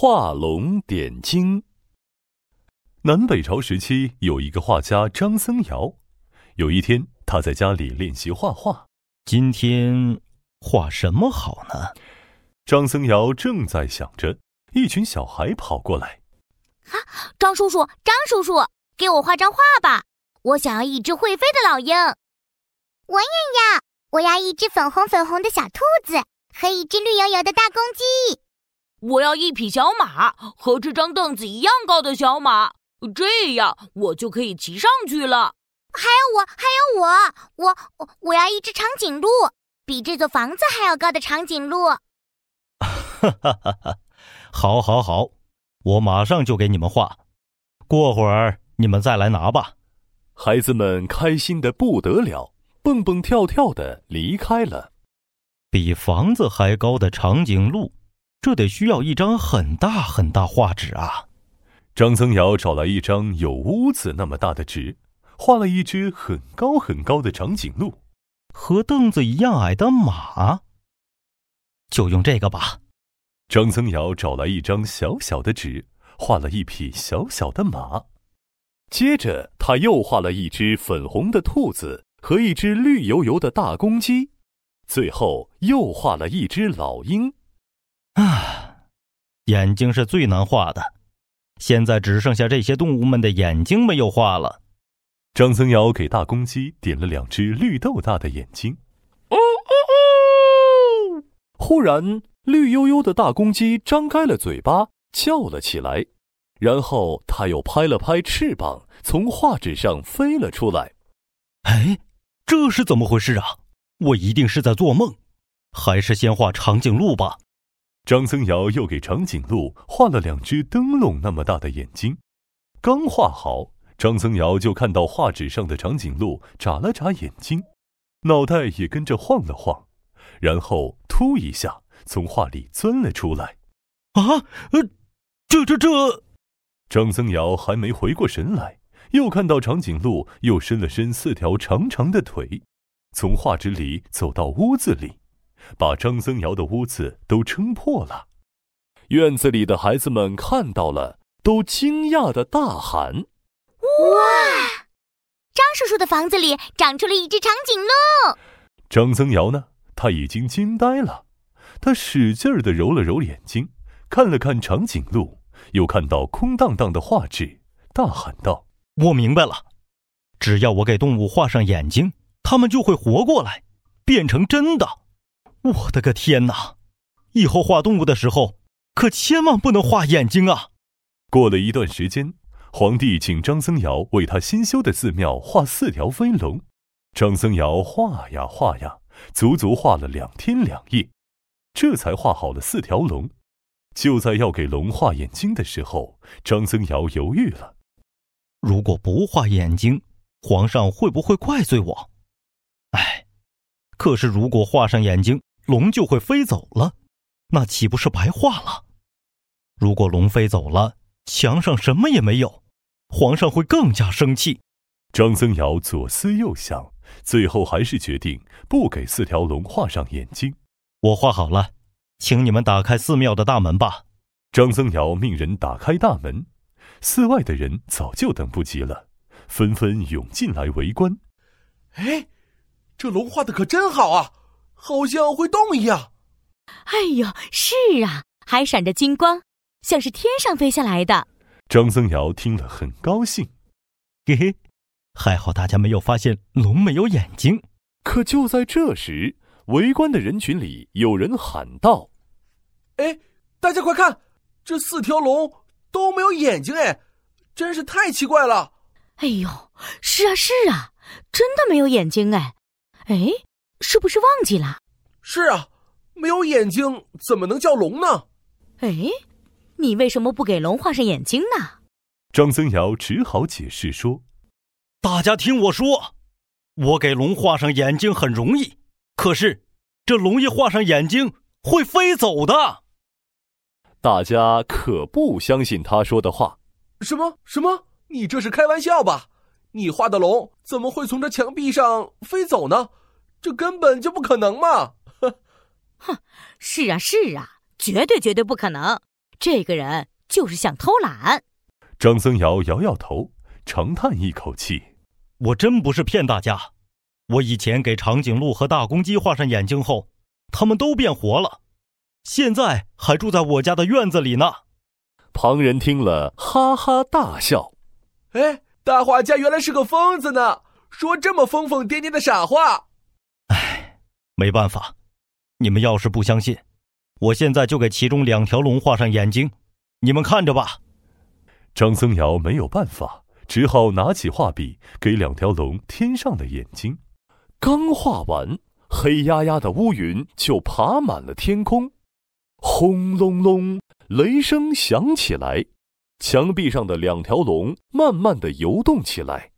画龙点睛。南北朝时期，有一个画家张僧繇。有一天，他在家里练习画画。今天画什么好呢？张僧繇正在想着，一群小孩跑过来。啊，张叔叔，张叔叔，给我画张画吧！我想要一只会飞的老鹰。我也要，我要一只粉红粉红的小兔子和一只绿油油的大公鸡。我要一匹小马和这张凳子一样高的小马，这样我就可以骑上去了。还有我，还有我，我我我要一只长颈鹿，比这座房子还要高的长颈鹿。哈哈哈哈！好，好，好，我马上就给你们画。过会儿你们再来拿吧。孩子们开心的不得了，蹦蹦跳跳的离开了。比房子还高的长颈鹿，这得需要一张很大很大画纸啊！张增尧找来一张有屋子那么大的纸，画了一只很高很高的长颈鹿，和凳子一样矮的马。就用这个吧。张增尧找来一张小小的纸，画了一匹小小的马。接着，他又画了一只粉红的兔子和一只绿油油的大公鸡，最后又画了一只老鹰。啊，眼睛是最难画的，现在只剩下这些动物们的眼睛没有画了。张增尧给大公鸡点了两只绿豆大的眼睛。哦哦哦！忽然，绿油油的大公鸡张开了嘴巴，叫了起来。然后它又拍了拍翅膀，从画纸上飞了出来。哎，这是怎么回事啊？我一定是在做梦，还是先画长颈鹿吧。张僧繇又给长颈鹿画了两只灯笼那么大的眼睛。刚画好，张僧繇就看到画纸上的长颈鹿眨了眨眼睛，脑袋也跟着晃了晃，然后突一下从画里钻了出来。啊，呃，这这这！张僧繇还没回过神来，又看到长颈鹿又伸了伸四条长长的腿，从画纸里走到屋子里，把张僧繇的屋子都撑破了。院子里的孩子们看到了，都惊讶的大喊：“哇！张叔叔的房子里长出了一只长颈鹿！”张僧繇呢？他已经惊呆了，他使劲儿的揉了揉眼睛，看了看长颈鹿。又看到空荡荡的画纸，大喊道：“我明白了，只要我给动物画上眼睛，它们就会活过来，变成真的。我的个天哪！以后画动物的时候，可千万不能画眼睛啊！”过了一段时间，皇帝请张僧繇为他新修的寺庙画四条飞龙。张僧繇画呀画呀，足足画了两天两夜，这才画好了四条龙。就在要给龙画眼睛的时候，张僧繇犹豫了。如果不画眼睛，皇上会不会怪罪我？哎，可是如果画上眼睛，龙就会飞走了，那岂不是白画了？如果龙飞走了，墙上什么也没有，皇上会更加生气。张僧繇左思右想，最后还是决定不给四条龙画上眼睛。我画好了。请你们打开寺庙的大门吧。张僧繇命人打开大门，寺外的人早就等不及了，纷纷涌进来围观。哎，这龙画的可真好啊，好像会动一样。哎呦，是啊，还闪着金光，像是天上飞下来的。张僧繇听了很高兴，嘿嘿，还好大家没有发现龙没有眼睛。可就在这时。围观的人群里，有人喊道：“哎，大家快看，这四条龙都没有眼睛！哎，真是太奇怪了！”“哎呦，是啊，是啊，真的没有眼睛！哎，哎，是不是忘记了？”“是啊，没有眼睛怎么能叫龙呢？”“哎，你为什么不给龙画上眼睛呢？”张僧繇只好解释说：“大家听我说，我给龙画上眼睛很容易。”可是，这龙一画上眼睛会飞走的。大家可不相信他说的话。什么什么？你这是开玩笑吧？你画的龙怎么会从这墙壁上飞走呢？这根本就不可能嘛！哼，是啊是啊，绝对绝对不可能。这个人就是想偷懒。张僧繇摇摇头，长叹一口气：“我真不是骗大家，我以前给长颈鹿和大公鸡画上眼睛后，它们都变活了，现在还住在我家的院子里呢。”旁人听了，哈哈大笑：“哎，大画家原来是个疯子呢，说这么疯疯癫癫的傻话。”没办法，你们要是不相信。我现在就给其中两条龙画上眼睛，你们看着吧。张僧繇没有办法，只好拿起画笔给两条龙添上了眼睛。刚画完，黑压压的乌云就爬满了天空，轰隆隆，雷声响起来，墙壁上的两条龙慢慢的游动起来。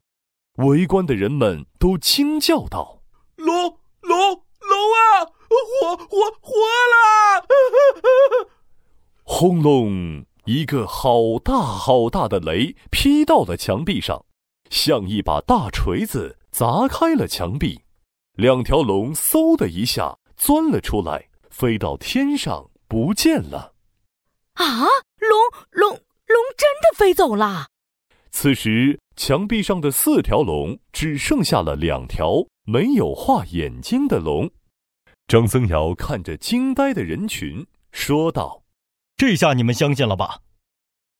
围观的人们都惊叫道：“！”活活活了！轰隆！一个好大好大的雷劈到了墙壁上，像一把大锤子砸开了墙壁。两条龙嗖的一下钻了出来，飞到天上不见了。啊！龙龙龙真的飞走了！此时，墙壁上的四条龙只剩下了两条没有画眼睛的龙。张僧繇看着惊呆的人群，说道：“这下你们相信了吧？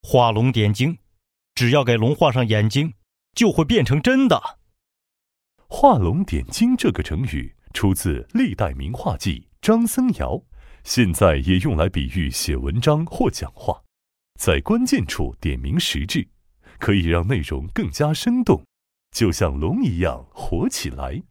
画龙点睛，只要给龙画上眼睛，就会变成真的。”“画龙点睛”这个成语出自历代名画记《张僧繇》，现在也用来比喻写文章或讲话，在关键处点明实质，可以让内容更加生动，就像龙一样活起来。